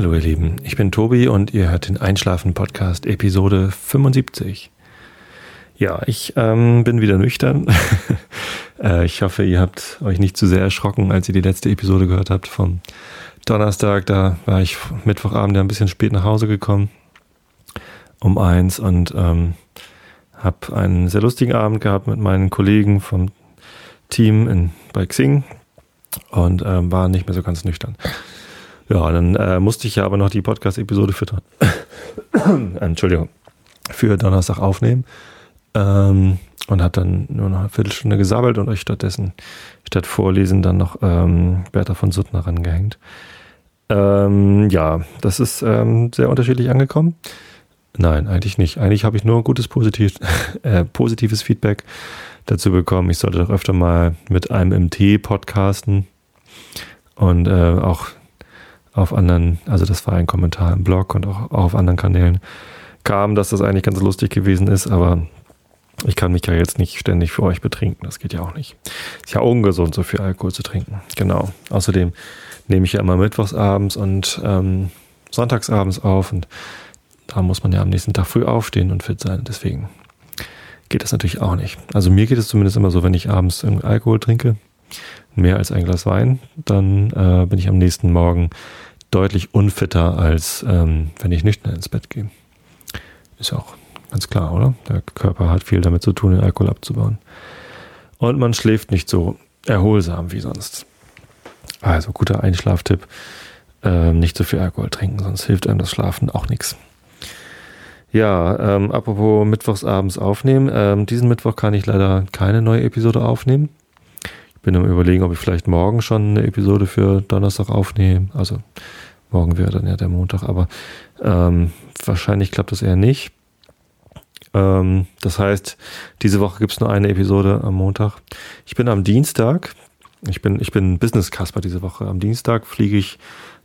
Hallo ihr Lieben, ich bin Tobi und ihr hört den Einschlafen-Podcast Episode 75. Ja, ich ähm, bin wieder nüchtern. äh, ich hoffe, ihr habt euch nicht zu sehr erschrocken, als ihr die letzte Episode gehört habt vom Donnerstag. Da war ich Mittwochabend ja ein bisschen spät nach Hause gekommen, um eins und ähm, habe einen sehr lustigen Abend gehabt mit meinen Kollegen vom Team in, bei Xing und ähm, war nicht mehr so ganz nüchtern. Ja, dann äh, musste ich ja aber noch die Podcast-Episode für für Donnerstag aufnehmen ähm, und hat dann nur noch eine Viertelstunde gesabbelt und euch stattdessen statt Vorlesen dann noch ähm, Bertha von Suttner rangehängt. Ähm, ja, das ist ähm, sehr unterschiedlich angekommen. Nein, eigentlich nicht. Eigentlich habe ich nur gutes positiv, äh, positives Feedback dazu bekommen. Ich sollte doch öfter mal mit einem MT podcasten und äh, auch auf anderen, also das war ein Kommentar im Blog und auch, auch auf anderen Kanälen kam, dass das eigentlich ganz lustig gewesen ist, aber ich kann mich ja jetzt nicht ständig für euch betrinken, das geht ja auch nicht. Ist ja ungesund, so viel Alkohol zu trinken. Genau. Außerdem nehme ich ja immer mittwochsabends und ähm, sonntagsabends auf und da muss man ja am nächsten Tag früh aufstehen und fit sein. Deswegen geht das natürlich auch nicht. Also mir geht es zumindest immer so, wenn ich abends Alkohol trinke, mehr als ein Glas Wein, dann äh, bin ich am nächsten Morgen deutlich unfitter, als ähm, wenn ich nüchtern ins Bett gehe. Ist auch ganz klar, oder? Der Körper hat viel damit zu tun, den Alkohol abzubauen. Und man schläft nicht so erholsam wie sonst. Also guter Einschlaftipp. Ähm, nicht so viel Alkohol trinken, sonst hilft einem das Schlafen auch nichts. Ja, ähm, apropos mittwochsabends aufnehmen. Ähm, diesen Mittwoch kann ich leider keine neue Episode aufnehmen. Bin am überlegen, ob ich vielleicht morgen schon eine Episode für Donnerstag aufnehme. Also morgen wäre dann ja der Montag, aber ähm, wahrscheinlich klappt das eher nicht. Ähm, das heißt, diese Woche gibt es nur eine Episode am Montag. Ich bin am Dienstag, ich bin, ich bin Business Casper diese Woche. Am Dienstag fliege ich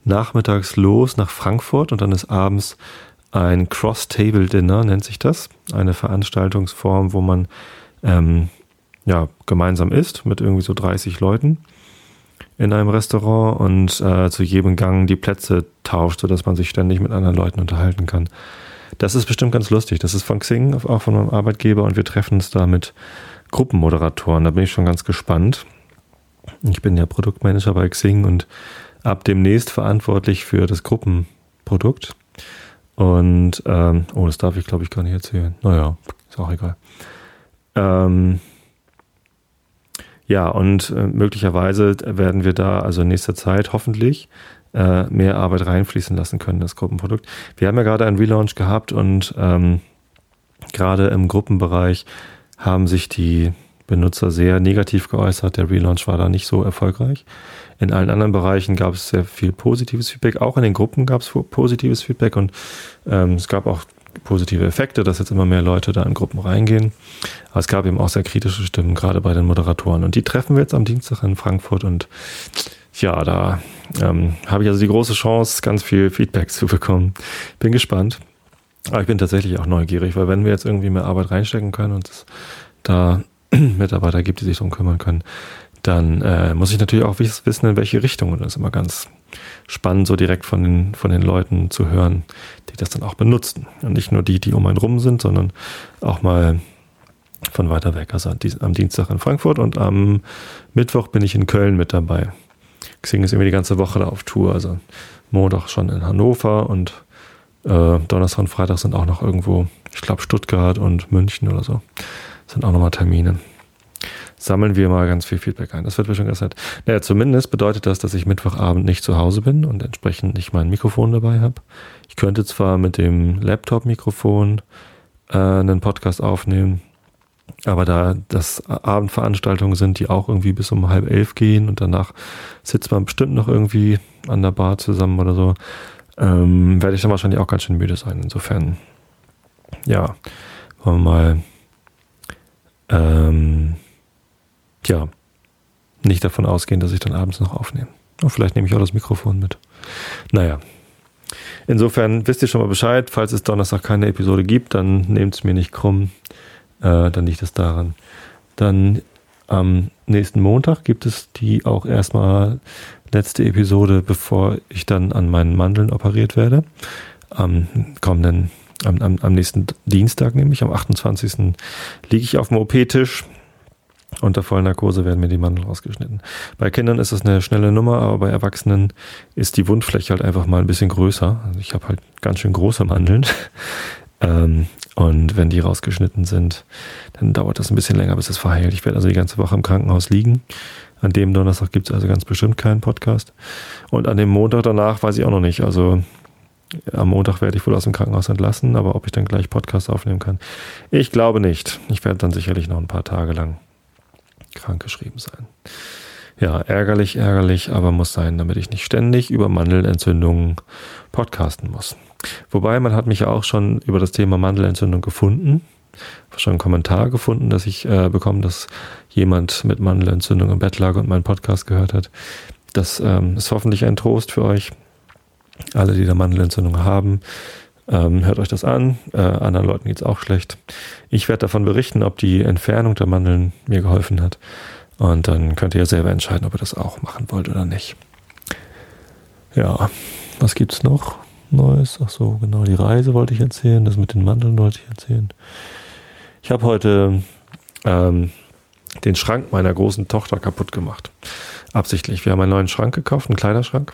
nachmittags los nach Frankfurt und dann ist abends ein Cross-Table-Dinner, nennt sich das. Eine Veranstaltungsform, wo man ähm, ja, gemeinsam isst mit irgendwie so 30 Leuten in einem Restaurant und äh, zu jedem Gang die Plätze tauscht, sodass man sich ständig mit anderen Leuten unterhalten kann. Das ist bestimmt ganz lustig. Das ist von Xing, auch von meinem Arbeitgeber und wir treffen uns da mit Gruppenmoderatoren. Da bin ich schon ganz gespannt. Ich bin ja Produktmanager bei Xing und ab demnächst verantwortlich für das Gruppenprodukt. Und, ähm, oh, das darf ich glaube ich gar nicht erzählen. Naja, ist auch egal. Ähm, ja, und äh, möglicherweise werden wir da also in nächster Zeit hoffentlich äh, mehr Arbeit reinfließen lassen können, das Gruppenprodukt. Wir haben ja gerade einen Relaunch gehabt und ähm, gerade im Gruppenbereich haben sich die Benutzer sehr negativ geäußert. Der Relaunch war da nicht so erfolgreich. In allen anderen Bereichen gab es sehr viel positives Feedback. Auch in den Gruppen gab es positives Feedback und ähm, es gab auch positive Effekte, dass jetzt immer mehr Leute da in Gruppen reingehen. Aber es gab eben auch sehr kritische Stimmen, gerade bei den Moderatoren. Und die treffen wir jetzt am Dienstag in Frankfurt und ja, da ähm, habe ich also die große Chance, ganz viel Feedback zu bekommen. Bin gespannt. Aber ich bin tatsächlich auch neugierig, weil wenn wir jetzt irgendwie mehr Arbeit reinstecken können und es da Mitarbeiter gibt, die sich darum kümmern können, dann äh, muss ich natürlich auch wissen, in welche Richtung. Und das ist immer ganz spannend, so direkt von den, von den Leuten zu hören, die das dann auch benutzen. Und nicht nur die, die um einen rum sind, sondern auch mal von weiter weg. Also am Dienstag in Frankfurt und am Mittwoch bin ich in Köln mit dabei. Xing ist irgendwie die ganze Woche da auf Tour. Also Montag schon in Hannover und äh, Donnerstag und Freitag sind auch noch irgendwo, ich glaube Stuttgart und München oder so. Sind auch nochmal Termine sammeln wir mal ganz viel Feedback ein. Das wird mir schon ganz. Naja, zumindest bedeutet das, dass ich Mittwochabend nicht zu Hause bin und entsprechend nicht mein Mikrofon dabei habe. Ich könnte zwar mit dem Laptop-Mikrofon äh, einen Podcast aufnehmen, aber da das Abendveranstaltungen sind, die auch irgendwie bis um halb elf gehen und danach sitzt man bestimmt noch irgendwie an der Bar zusammen oder so, ähm, werde ich dann wahrscheinlich auch ganz schön müde sein. Insofern, ja, wollen wir mal ähm, ja, nicht davon ausgehen, dass ich dann abends noch aufnehme. Und vielleicht nehme ich auch das Mikrofon mit. Naja. Insofern wisst ihr schon mal Bescheid. Falls es Donnerstag keine Episode gibt, dann nehmt es mir nicht krumm. Äh, dann liegt es daran. Dann Am nächsten Montag gibt es die auch erstmal letzte Episode, bevor ich dann an meinen Mandeln operiert werde. Am kommenden, am, am, am nächsten Dienstag, nämlich am 28. liege ich auf dem OP-Tisch. Unter Vollnarkose werden mir die Mandeln rausgeschnitten. Bei Kindern ist das eine schnelle Nummer, aber bei Erwachsenen ist die Wundfläche halt einfach mal ein bisschen größer. Also ich habe halt ganz schön große Mandeln. ähm, und wenn die rausgeschnitten sind, dann dauert das ein bisschen länger, bis es verheilt. Ich werde also die ganze Woche im Krankenhaus liegen. An dem Donnerstag gibt es also ganz bestimmt keinen Podcast. Und an dem Montag danach weiß ich auch noch nicht. Also am Montag werde ich wohl aus dem Krankenhaus entlassen, aber ob ich dann gleich Podcast aufnehmen kann, ich glaube nicht. Ich werde dann sicherlich noch ein paar Tage lang krankgeschrieben sein. Ja, ärgerlich, ärgerlich, aber muss sein, damit ich nicht ständig über Mandelentzündungen podcasten muss. Wobei man hat mich ja auch schon über das Thema Mandelentzündung gefunden, schon einen Kommentar gefunden, dass ich äh, bekomme, dass jemand mit Mandelentzündung im Bett lag und meinen Podcast gehört hat. Das ähm, ist hoffentlich ein Trost für euch, alle, die da Mandelentzündung haben. Ähm, hört euch das an. Äh, anderen Leuten geht's auch schlecht. Ich werde davon berichten, ob die Entfernung der Mandeln mir geholfen hat. Und dann könnt ihr selber entscheiden, ob ihr das auch machen wollt oder nicht. Ja, was gibt's noch? Neues. Ach so, genau, die Reise wollte ich erzählen, das mit den Mandeln wollte ich erzählen. Ich habe heute ähm, den Schrank meiner großen Tochter kaputt gemacht. Absichtlich. Wir haben einen neuen Schrank gekauft, einen Kleiderschrank.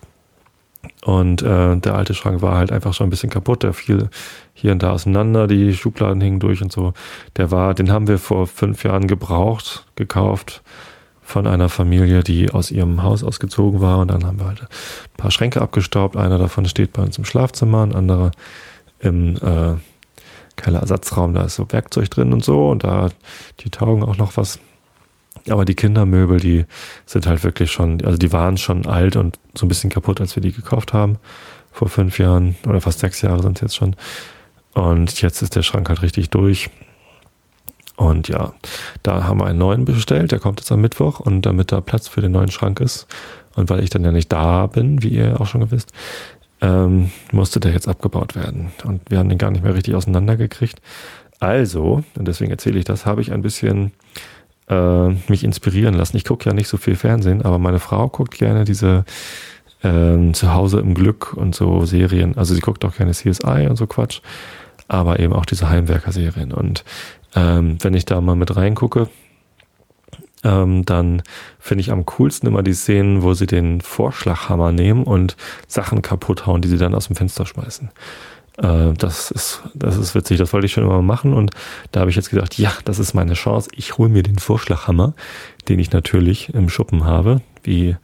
Und äh, der alte Schrank war halt einfach schon ein bisschen kaputt. Der fiel hier und da auseinander, die Schubladen hingen durch und so. Der war, den haben wir vor fünf Jahren gebraucht, gekauft von einer Familie, die aus ihrem Haus ausgezogen war. Und dann haben wir halt ein paar Schränke abgestaubt. Einer davon steht bei uns im Schlafzimmer, ein anderer im äh, Kellerersatzraum. Da ist so Werkzeug drin und so. Und da, die taugen auch noch was. Aber die Kindermöbel, die sind halt wirklich schon, also die waren schon alt und so ein bisschen kaputt, als wir die gekauft haben. Vor fünf Jahren oder fast sechs Jahre sind es jetzt schon. Und jetzt ist der Schrank halt richtig durch. Und ja, da haben wir einen neuen bestellt, der kommt jetzt am Mittwoch und damit da Platz für den neuen Schrank ist und weil ich dann ja nicht da bin, wie ihr auch schon wisst, ähm, musste der jetzt abgebaut werden. Und wir haben den gar nicht mehr richtig auseinandergekriegt. Also, und deswegen erzähle ich das, habe ich ein bisschen äh, mich inspirieren lassen. Ich gucke ja nicht so viel Fernsehen, aber meine Frau guckt gerne diese äh, Zuhause im Glück und so Serien. Also sie guckt auch gerne CSI und so Quatsch, aber eben auch diese Heimwerker-Serien. Und ähm, wenn ich da mal mit reingucke, ähm, dann finde ich am coolsten immer die Szenen, wo sie den Vorschlaghammer nehmen und Sachen kaputt hauen, die sie dann aus dem Fenster schmeißen. Äh, das ist, das ist witzig, das wollte ich schon immer machen und da habe ich jetzt gedacht, ja, das ist meine Chance. Ich hole mir den Vorschlaghammer, den ich natürlich im Schuppen habe. Wie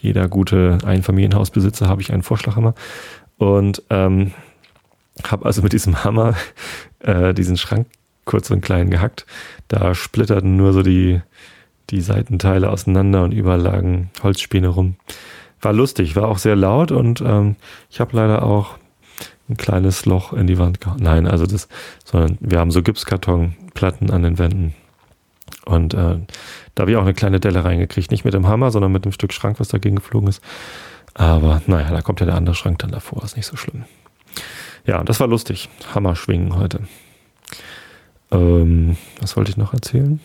jeder gute Einfamilienhausbesitzer habe ich einen Vorschlaghammer und ähm, habe also mit diesem Hammer äh, diesen Schrank kurz und klein gehackt. Da splitterten nur so die, die Seitenteile auseinander und überall lagen Holzspäne rum. War lustig, war auch sehr laut und ähm, ich habe leider auch ein kleines Loch in die Wand gehauen. Nein, also das, sondern wir haben so Gipskartonplatten an den Wänden. Und äh, da habe ich auch eine kleine Delle reingekriegt. Nicht mit dem Hammer, sondern mit dem Stück Schrank, was dagegen geflogen ist. Aber naja, da kommt ja der andere Schrank dann davor, ist nicht so schlimm. Ja, das war lustig. Hammer schwingen heute. Ähm, was wollte ich noch erzählen?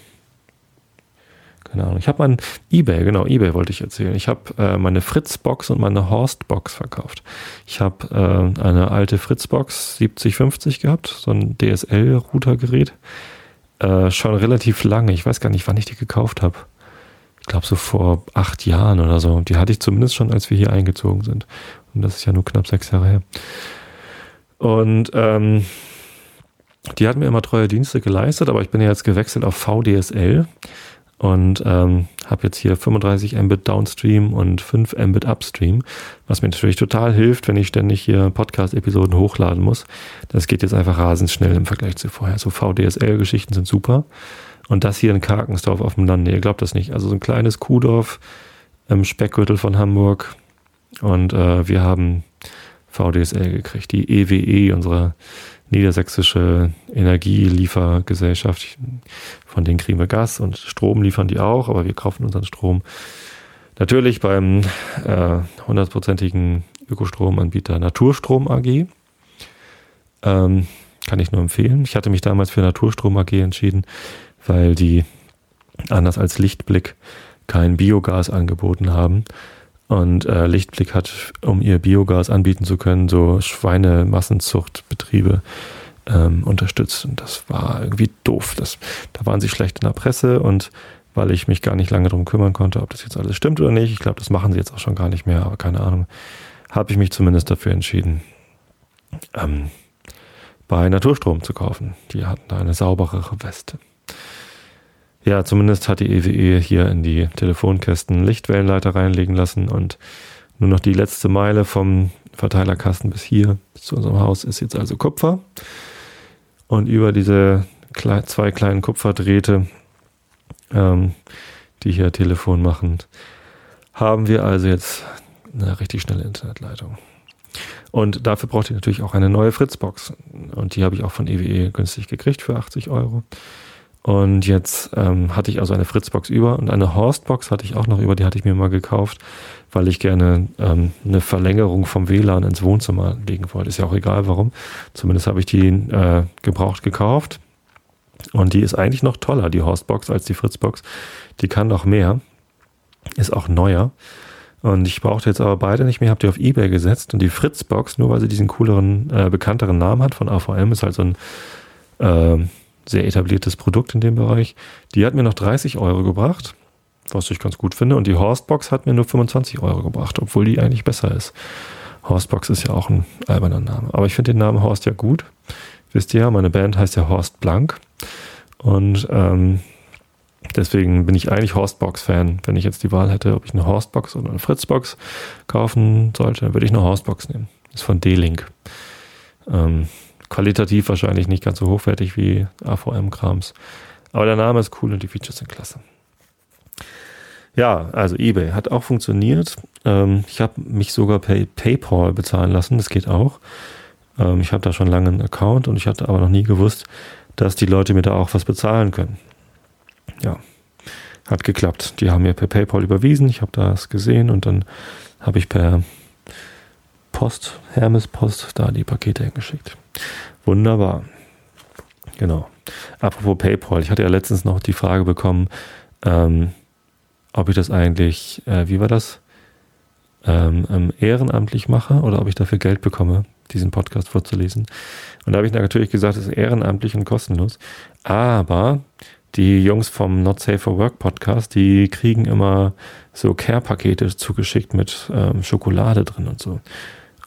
Keine Ahnung. Ich habe mein eBay, genau, eBay wollte ich erzählen. Ich habe äh, meine Fritz-Box und meine Horst-Box verkauft. Ich habe äh, eine alte Fritz-Box 7050 gehabt, so ein DSL-Routergerät. Äh, schon relativ lange. Ich weiß gar nicht, wann ich die gekauft habe. Ich glaube so vor acht Jahren oder so. Die hatte ich zumindest schon, als wir hier eingezogen sind. Und das ist ja nur knapp sechs Jahre her. Und ähm, die hat mir immer treue Dienste geleistet, aber ich bin ja jetzt gewechselt auf VDSL und ähm, habe jetzt hier 35 Mbit Downstream und 5 Mbit Upstream, was mir natürlich total hilft, wenn ich ständig hier Podcast-Episoden hochladen muss. Das geht jetzt einfach rasend schnell im Vergleich zu vorher. So VDSL-Geschichten sind super. Und das hier in Karkensdorf auf dem Lande, ihr glaubt das nicht. Also so ein kleines Kuhdorf im Speckgürtel von Hamburg. Und äh, wir haben VDSL gekriegt. Die EWE, e, unsere niedersächsische Energieliefergesellschaft. Von denen kriegen wir Gas und Strom liefern die auch, aber wir kaufen unseren Strom natürlich beim hundertprozentigen äh, Ökostromanbieter Naturstrom AG. Ähm, kann ich nur empfehlen. Ich hatte mich damals für Naturstrom AG entschieden, weil die anders als Lichtblick kein Biogas angeboten haben. Und äh, Lichtblick hat, um ihr Biogas anbieten zu können, so Schweinemassenzuchtbetriebe ähm, unterstützt. Und das war irgendwie doof. Das, da waren sie schlecht in der Presse und weil ich mich gar nicht lange darum kümmern konnte, ob das jetzt alles stimmt oder nicht. Ich glaube, das machen sie jetzt auch schon gar nicht mehr, aber keine Ahnung. Habe ich mich zumindest dafür entschieden, ähm, bei Naturstrom zu kaufen. Die hatten da eine sauberere Weste. Ja, zumindest hat die EWE e hier in die Telefonkästen Lichtwellenleiter reinlegen lassen und nur noch die letzte Meile vom Verteilerkasten bis hier, bis zu unserem Haus, ist jetzt also Kupfer. Und über diese zwei kleinen Kupferdrähte, ähm, die hier Telefon machen, haben wir also jetzt eine richtig schnelle Internetleitung. Und dafür braucht ihr natürlich auch eine neue Fritzbox. Und die habe ich auch von EWE e günstig gekriegt für 80 Euro. Und jetzt ähm, hatte ich also eine Fritzbox über und eine Horstbox hatte ich auch noch über, die hatte ich mir mal gekauft, weil ich gerne ähm, eine Verlängerung vom WLAN ins Wohnzimmer legen wollte. Ist ja auch egal warum. Zumindest habe ich die äh, gebraucht gekauft. Und die ist eigentlich noch toller, die Horstbox, als die Fritzbox. Die kann noch mehr. Ist auch neuer. Und ich brauchte jetzt aber beide nicht mehr, habe die auf Ebay gesetzt. Und die Fritzbox, nur weil sie diesen cooleren, äh, bekannteren Namen hat von AVM, ist halt so ein äh, sehr etabliertes Produkt in dem Bereich. Die hat mir noch 30 Euro gebracht, was ich ganz gut finde. Und die Horstbox hat mir nur 25 Euro gebracht, obwohl die eigentlich besser ist. Horstbox ist ja auch ein alberner Name. Aber ich finde den Namen Horst ja gut. Wisst ihr ja, meine Band heißt ja Horst Blank. Und ähm, deswegen bin ich eigentlich Horstbox-Fan. Wenn ich jetzt die Wahl hätte, ob ich eine Horstbox oder eine Fritzbox kaufen sollte, dann würde ich eine Horstbox nehmen. Das ist von D-Link. Ähm, qualitativ wahrscheinlich nicht ganz so hochwertig wie AVM-Krams. Aber der Name ist cool und die Features sind klasse. Ja, also eBay hat auch funktioniert. Ähm, ich habe mich sogar per PayPal bezahlen lassen, das geht auch. Ähm, ich habe da schon lange einen Account und ich hatte aber noch nie gewusst, dass die Leute mir da auch was bezahlen können. Ja, hat geklappt. Die haben mir per PayPal überwiesen, ich habe das gesehen und dann habe ich per Post, Hermes Post, da die Pakete hingeschickt. Wunderbar. Genau. Apropos PayPal, ich hatte ja letztens noch die Frage bekommen, ähm, ob ich das eigentlich, äh, wie war das, ähm, ähm, ehrenamtlich mache oder ob ich dafür Geld bekomme, diesen Podcast vorzulesen. Und da habe ich natürlich gesagt, es ist ehrenamtlich und kostenlos. Aber die Jungs vom Not Safe for Work Podcast, die kriegen immer so Care-Pakete zugeschickt mit ähm, Schokolade drin und so.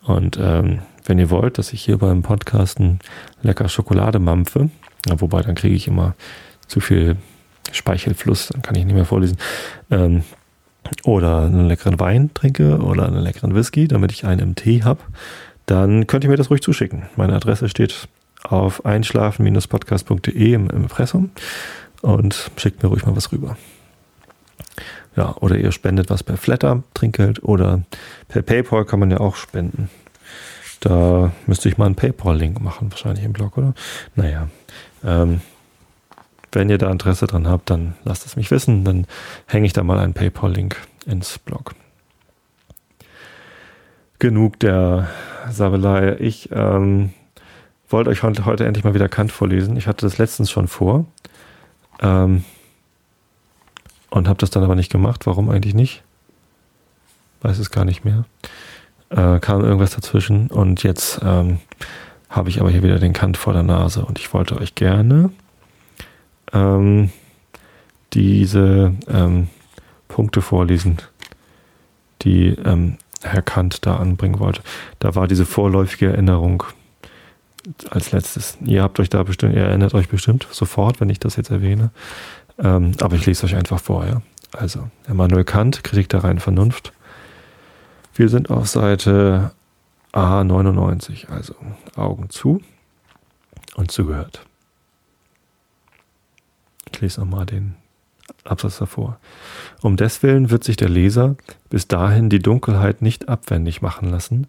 Und ähm, wenn ihr wollt, dass ich hier beim Podcasten lecker Schokolade mampfe, ja, wobei dann kriege ich immer zu viel Speichelfluss, dann kann ich nicht mehr vorlesen, ähm, oder einen leckeren Wein trinke oder einen leckeren Whisky, damit ich einen im Tee habe, dann könnt ihr mir das ruhig zuschicken. Meine Adresse steht auf einschlafen-podcast.de im Impressum und schickt mir ruhig mal was rüber. Ja, oder ihr spendet was per Flatter, Trinkgeld oder per PayPal kann man ja auch spenden. Da müsste ich mal einen PayPal-Link machen, wahrscheinlich im Blog, oder? Naja. Ähm, wenn ihr da Interesse dran habt, dann lasst es mich wissen. Dann hänge ich da mal einen PayPal-Link ins Blog. Genug der Sabelei. Ich ähm, wollte euch heute, endlich mal wieder Kant vorlesen. Ich hatte das letztens schon vor. Ähm, und habe das dann aber nicht gemacht. Warum eigentlich nicht? Weiß es gar nicht mehr äh, kam irgendwas dazwischen und jetzt ähm, habe ich aber hier wieder den Kant vor der Nase und ich wollte euch gerne ähm, diese ähm, Punkte vorlesen, die ähm, Herr Kant da anbringen wollte. Da war diese vorläufige Erinnerung als letztes. Ihr habt euch da bestimmt, ihr erinnert euch bestimmt sofort, wenn ich das jetzt erwähne. Ähm, aber ich lese euch einfach vorher. Also, Immanuel Kant, Kritik der reinen Vernunft. Wir sind auf Seite A99, also Augen zu und zugehört. Ich lese nochmal den Absatz davor. Um deswillen wird sich der Leser bis dahin die Dunkelheit nicht abwendig machen lassen,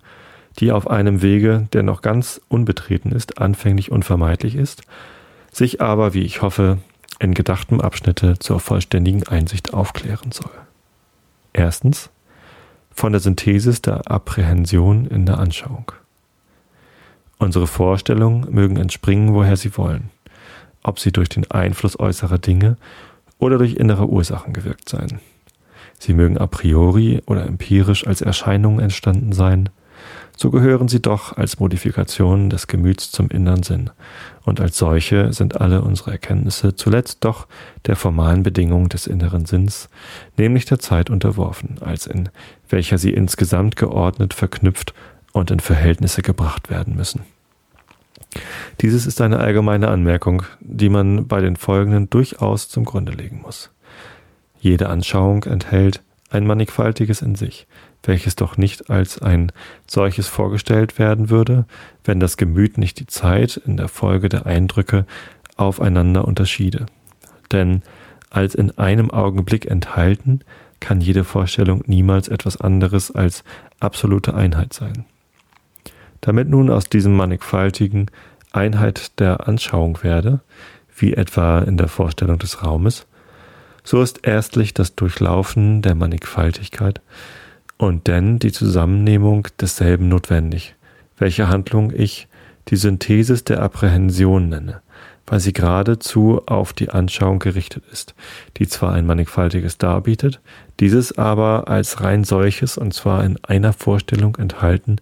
die auf einem Wege, der noch ganz unbetreten ist, anfänglich unvermeidlich ist, sich aber, wie ich hoffe, in gedachtem Abschnitte zur vollständigen Einsicht aufklären soll. Erstens von der Synthesis der Apprehension in der Anschauung. Unsere Vorstellungen mögen entspringen, woher sie wollen, ob sie durch den Einfluss äußerer Dinge oder durch innere Ursachen gewirkt sein. Sie mögen a priori oder empirisch als Erscheinungen entstanden sein, so gehören sie doch als Modifikationen des Gemüts zum inneren Sinn, und als solche sind alle unsere Erkenntnisse zuletzt doch der formalen Bedingung des inneren Sinns, nämlich der Zeit unterworfen, als in welcher sie insgesamt geordnet, verknüpft und in Verhältnisse gebracht werden müssen. Dieses ist eine allgemeine Anmerkung, die man bei den folgenden durchaus zum Grunde legen muss. Jede Anschauung enthält ein mannigfaltiges in sich, welches doch nicht als ein solches vorgestellt werden würde, wenn das Gemüt nicht die Zeit in der Folge der Eindrücke aufeinander unterschiede. Denn als in einem Augenblick enthalten, kann jede Vorstellung niemals etwas anderes als absolute Einheit sein. Damit nun aus diesem mannigfaltigen Einheit der Anschauung werde, wie etwa in der Vorstellung des Raumes, so ist erstlich das Durchlaufen der Mannigfaltigkeit und denn die Zusammennehmung desselben notwendig, welche Handlung ich die Synthesis der Apprehension nenne, weil sie geradezu auf die Anschauung gerichtet ist, die zwar ein mannigfaltiges darbietet, dieses aber als rein solches und zwar in einer Vorstellung enthalten,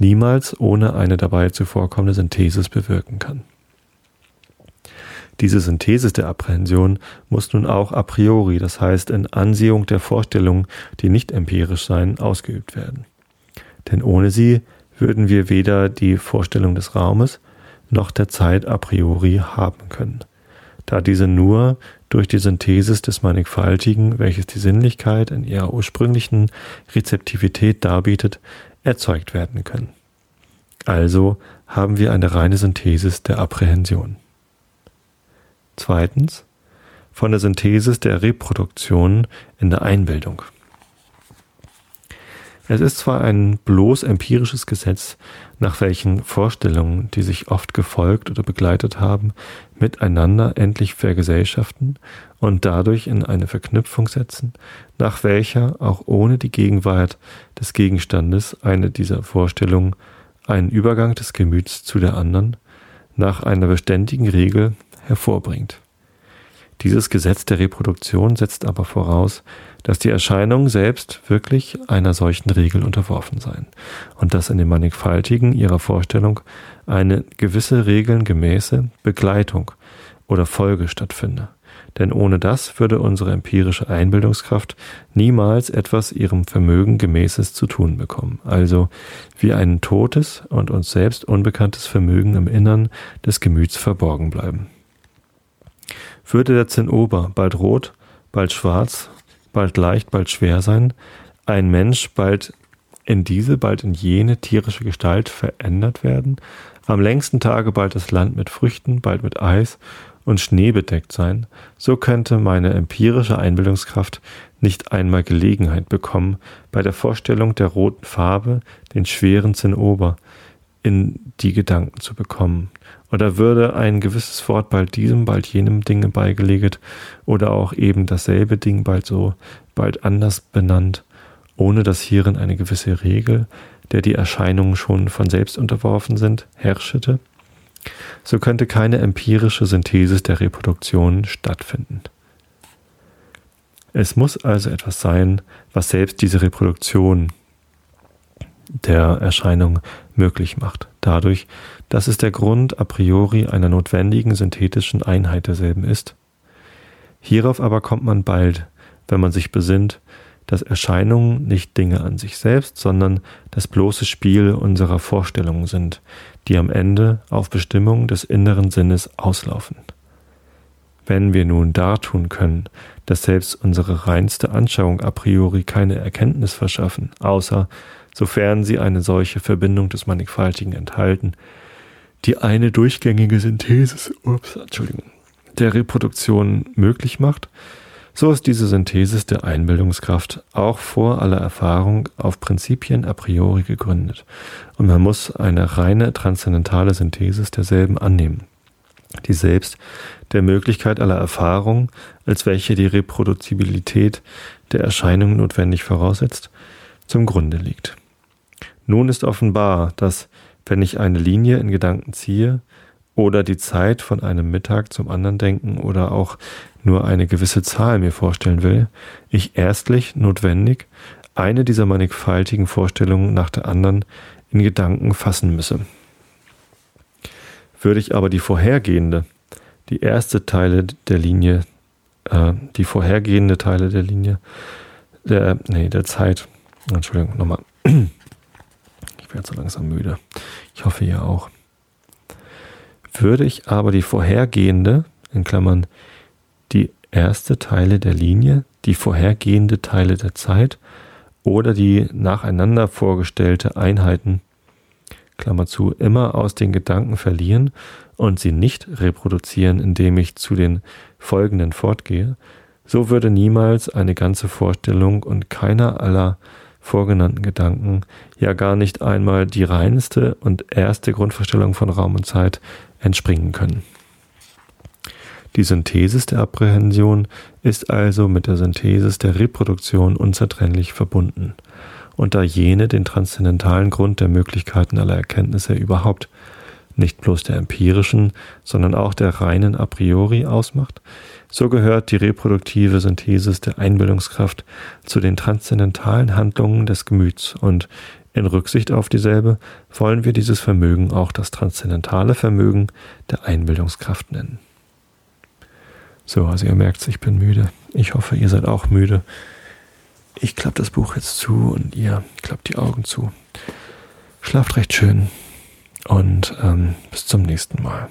niemals ohne eine dabei zuvorkommende Synthesis bewirken kann. Diese Synthesis der Apprehension muss nun auch a priori, das heißt in Ansehung der Vorstellungen, die nicht empirisch seien, ausgeübt werden. Denn ohne sie würden wir weder die Vorstellung des Raumes noch der Zeit a priori haben können, da diese nur durch die Synthesis des Mannigfaltigen, welches die Sinnlichkeit in ihrer ursprünglichen Rezeptivität darbietet, erzeugt werden können. Also haben wir eine reine Synthesis der Apprehension. Zweitens von der Synthesis der Reproduktion in der Einbildung. Es ist zwar ein bloß empirisches Gesetz, nach welchen Vorstellungen, die sich oft gefolgt oder begleitet haben, miteinander endlich vergesellschaften und dadurch in eine Verknüpfung setzen, nach welcher auch ohne die Gegenwart des Gegenstandes eine dieser Vorstellungen einen Übergang des Gemüts zu der anderen nach einer beständigen Regel hervorbringt. Dieses Gesetz der Reproduktion setzt aber voraus, dass die Erscheinungen selbst wirklich einer solchen Regel unterworfen seien und dass in dem Mannigfaltigen ihrer Vorstellung eine gewisse regelngemäße Begleitung oder Folge stattfinde. Denn ohne das würde unsere empirische Einbildungskraft niemals etwas ihrem Vermögen gemäßes zu tun bekommen, also wie ein totes und uns selbst unbekanntes Vermögen im Innern des Gemüts verborgen bleiben würde der Zinnober bald rot, bald schwarz, bald leicht, bald schwer sein, ein Mensch bald in diese, bald in jene tierische Gestalt verändert werden, am längsten Tage bald das Land mit Früchten, bald mit Eis und Schnee bedeckt sein, so könnte meine empirische Einbildungskraft nicht einmal Gelegenheit bekommen, bei der Vorstellung der roten Farbe den schweren Zinnober in die Gedanken zu bekommen, oder würde ein gewisses Wort bald diesem, bald jenem Dinge beigelegt oder auch eben dasselbe Ding bald so, bald anders benannt, ohne dass hierin eine gewisse Regel, der die Erscheinungen schon von selbst unterworfen sind, herrschete, so könnte keine empirische Synthesis der Reproduktion stattfinden. Es muss also etwas sein, was selbst diese Reproduktion der Erscheinung möglich macht, dadurch, dass es der Grund a priori einer notwendigen synthetischen Einheit derselben ist. Hierauf aber kommt man bald, wenn man sich besinnt, dass Erscheinungen nicht Dinge an sich selbst, sondern das bloße Spiel unserer Vorstellungen sind, die am Ende auf Bestimmung des inneren Sinnes auslaufen. Wenn wir nun dartun können, dass selbst unsere reinste Anschauung a priori keine Erkenntnis verschaffen, außer sofern sie eine solche Verbindung des Mannigfaltigen enthalten, die eine durchgängige Synthese ups, Entschuldigung, der Reproduktion möglich macht, so ist diese Synthesis der Einbildungskraft auch vor aller Erfahrung auf Prinzipien a priori gegründet und man muss eine reine transzendentale Synthesis derselben annehmen, die selbst der Möglichkeit aller Erfahrung, als welche die Reproduzibilität der Erscheinung notwendig voraussetzt, zum Grunde liegt. Nun ist offenbar, dass wenn ich eine Linie in Gedanken ziehe oder die Zeit von einem Mittag zum anderen denken oder auch nur eine gewisse Zahl mir vorstellen will, ich erstlich notwendig eine dieser mannigfaltigen Vorstellungen nach der anderen in Gedanken fassen müsse. Würde ich aber die vorhergehende, die erste Teile der Linie, äh, die vorhergehende Teile der Linie, der, nee, der Zeit, Entschuldigung, nochmal. Werde so langsam müde. Ich hoffe, ihr auch. Würde ich aber die vorhergehende, in Klammern, die erste Teile der Linie, die vorhergehende Teile der Zeit oder die nacheinander vorgestellte Einheiten, Klammer zu, immer aus den Gedanken verlieren und sie nicht reproduzieren, indem ich zu den folgenden fortgehe, so würde niemals eine ganze Vorstellung und keiner aller vorgenannten Gedanken, ja gar nicht einmal die reinste und erste Grundvorstellung von Raum und Zeit entspringen können. Die Synthesis der Apprehension ist also mit der Synthesis der Reproduktion unzertrennlich verbunden. Und da jene den transzendentalen Grund der Möglichkeiten aller Erkenntnisse überhaupt nicht bloß der empirischen, sondern auch der reinen a priori ausmacht, so gehört die reproduktive Synthesis der Einbildungskraft zu den transzendentalen Handlungen des Gemüts und in Rücksicht auf dieselbe wollen wir dieses Vermögen auch das transzendentale Vermögen der Einbildungskraft nennen. So, also ihr merkt, ich bin müde. Ich hoffe, ihr seid auch müde. Ich klappe das Buch jetzt zu und ihr klappt die Augen zu. Schlaft recht schön und ähm, bis zum nächsten Mal.